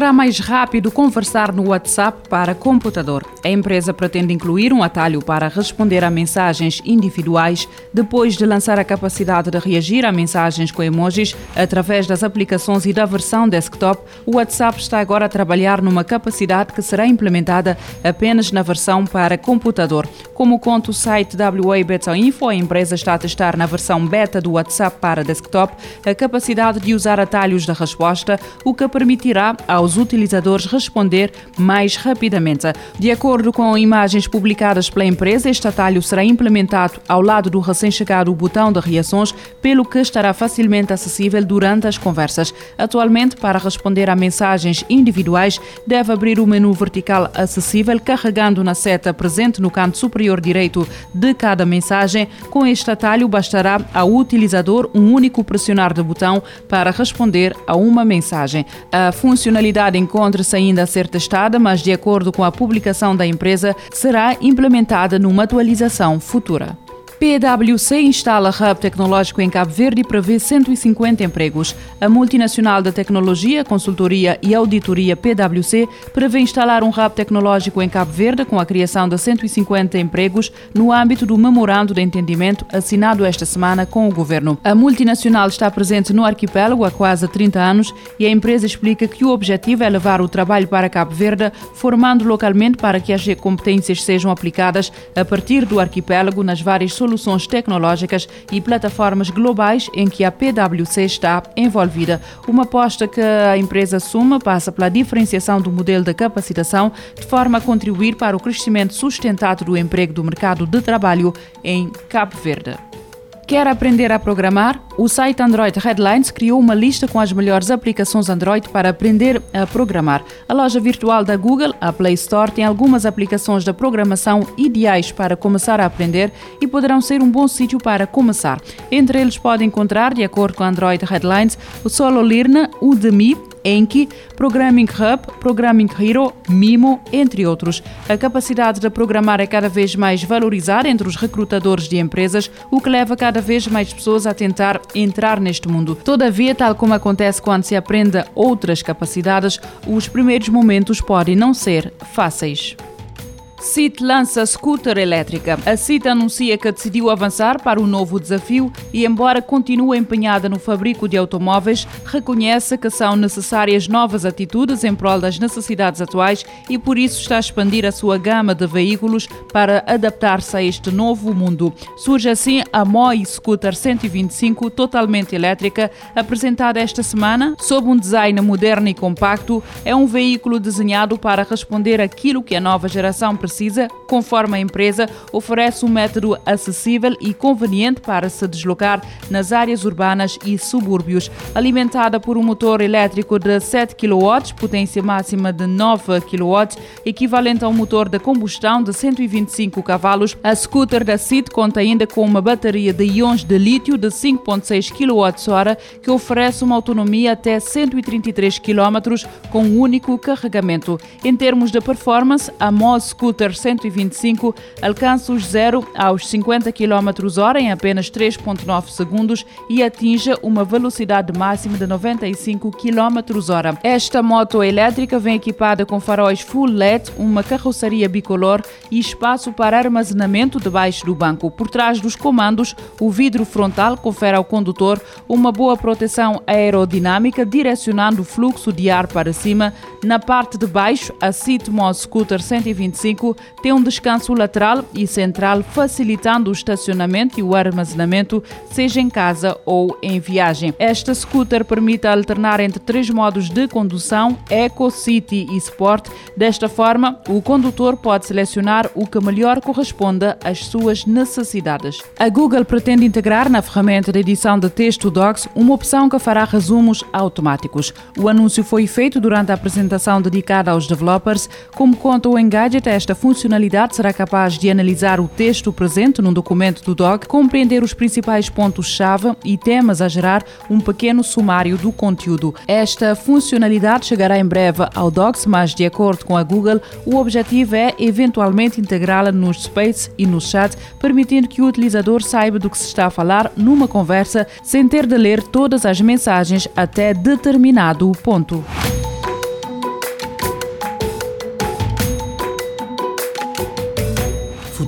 Será mais rápido conversar no WhatsApp para computador. A empresa pretende incluir um atalho para responder a mensagens individuais depois de lançar a capacidade de reagir a mensagens com emojis através das aplicações e da versão desktop. O WhatsApp está agora a trabalhar numa capacidade que será implementada apenas na versão para computador. Como conta o site WA Beta Info, a empresa está a testar na versão beta do WhatsApp para desktop a capacidade de usar atalhos da resposta, o que permitirá aos utilizadores responder mais rapidamente. De acordo com imagens publicadas pela empresa, este atalho será implementado ao lado do recém-chegado botão de reações, pelo que estará facilmente acessível durante as conversas. Atualmente, para responder a mensagens individuais, deve abrir o menu vertical acessível carregando na seta presente no canto superior direito de cada mensagem. Com este atalho, bastará ao utilizador um único pressionar do botão para responder a uma mensagem. A funcionalidade funcionalidade encontra-se ainda a ser testada, mas, de acordo com a publicação da empresa, será implementada numa atualização futura. PwC instala hub tecnológico em Cabo Verde e prevê 150 empregos. A multinacional da tecnologia, consultoria e auditoria PwC prevê instalar um hub tecnológico em Cabo Verde com a criação de 150 empregos no âmbito do memorando de entendimento assinado esta semana com o governo. A multinacional está presente no arquipélago há quase 30 anos e a empresa explica que o objetivo é levar o trabalho para Cabo Verde, formando localmente para que as competências sejam aplicadas a partir do arquipélago nas várias soluções soluções tecnológicas e plataformas globais em que a PwC está envolvida. Uma aposta que a empresa Suma passa pela diferenciação do modelo de capacitação de forma a contribuir para o crescimento sustentado do emprego do mercado de trabalho em Cabo Verde. Quer aprender a programar? O site Android Headlines criou uma lista com as melhores aplicações Android para aprender a programar. A loja virtual da Google, a Play Store, tem algumas aplicações de programação ideais para começar a aprender e poderão ser um bom sítio para começar. Entre eles pode encontrar, de acordo com Android Headlines, o Solo Learn, Udemy, Enki, Programming Hub, Programming Hero, Mimo, entre outros. A capacidade de programar é cada vez mais valorizada entre os recrutadores de empresas, o que leva cada vez mais pessoas a tentar entrar neste mundo. Todavia, tal como acontece quando se aprende outras capacidades, os primeiros momentos podem não ser fáceis. CIT lança scooter elétrica. A CIT anuncia que decidiu avançar para um novo desafio e, embora continue empenhada no fabrico de automóveis, reconhece que são necessárias novas atitudes em prol das necessidades atuais e, por isso, está a expandir a sua gama de veículos para adaptar-se a este novo mundo. Surge assim a MOI Scooter 125 totalmente elétrica, apresentada esta semana sob um design moderno e compacto. É um veículo desenhado para responder àquilo que a nova geração precisa precisa, conforme a empresa, oferece um método acessível e conveniente para se deslocar nas áreas urbanas e subúrbios. Alimentada por um motor elétrico de 7 kW, potência máxima de 9 kW, equivalente a um motor de combustão de 125 cavalos, a scooter da CIT conta ainda com uma bateria de íons de lítio de 5,6 kWh que oferece uma autonomia até 133 km com um único carregamento. Em termos de performance, a MOS Scooter 125 2025 alcance os 0 aos 50 km h em apenas 3,9 segundos e atinja uma velocidade máxima de 95 km h Esta moto elétrica vem equipada com faróis full LED, uma carroceria bicolor e espaço para armazenamento debaixo do banco. Por trás dos comandos, o vidro frontal confere ao condutor uma boa proteção aerodinâmica, direcionando o fluxo de ar para cima. Na parte de baixo, a Citmo Scooter 125 tem um descanso lateral e central, facilitando o estacionamento e o armazenamento, seja em casa ou em viagem. Esta scooter permite alternar entre três modos de condução, Eco, City e Sport. Desta forma, o condutor pode selecionar o que melhor corresponda às suas necessidades. A Google pretende integrar na ferramenta de edição de texto Docs uma opção que fará resumos automáticos. O anúncio foi feito durante a apresentação dedicada aos developers. Como conta o Engadget, esta funcionalidade será capaz de analisar o texto presente num documento do doc, compreender os principais pontos-chave e temas a gerar um pequeno sumário do conteúdo. Esta funcionalidade chegará em breve ao Docs, mas de acordo com a Google, o objetivo é eventualmente integrá-la nos Space e no chat, permitindo que o utilizador saiba do que se está a falar numa conversa sem ter de ler todas as mensagens até determinado ponto.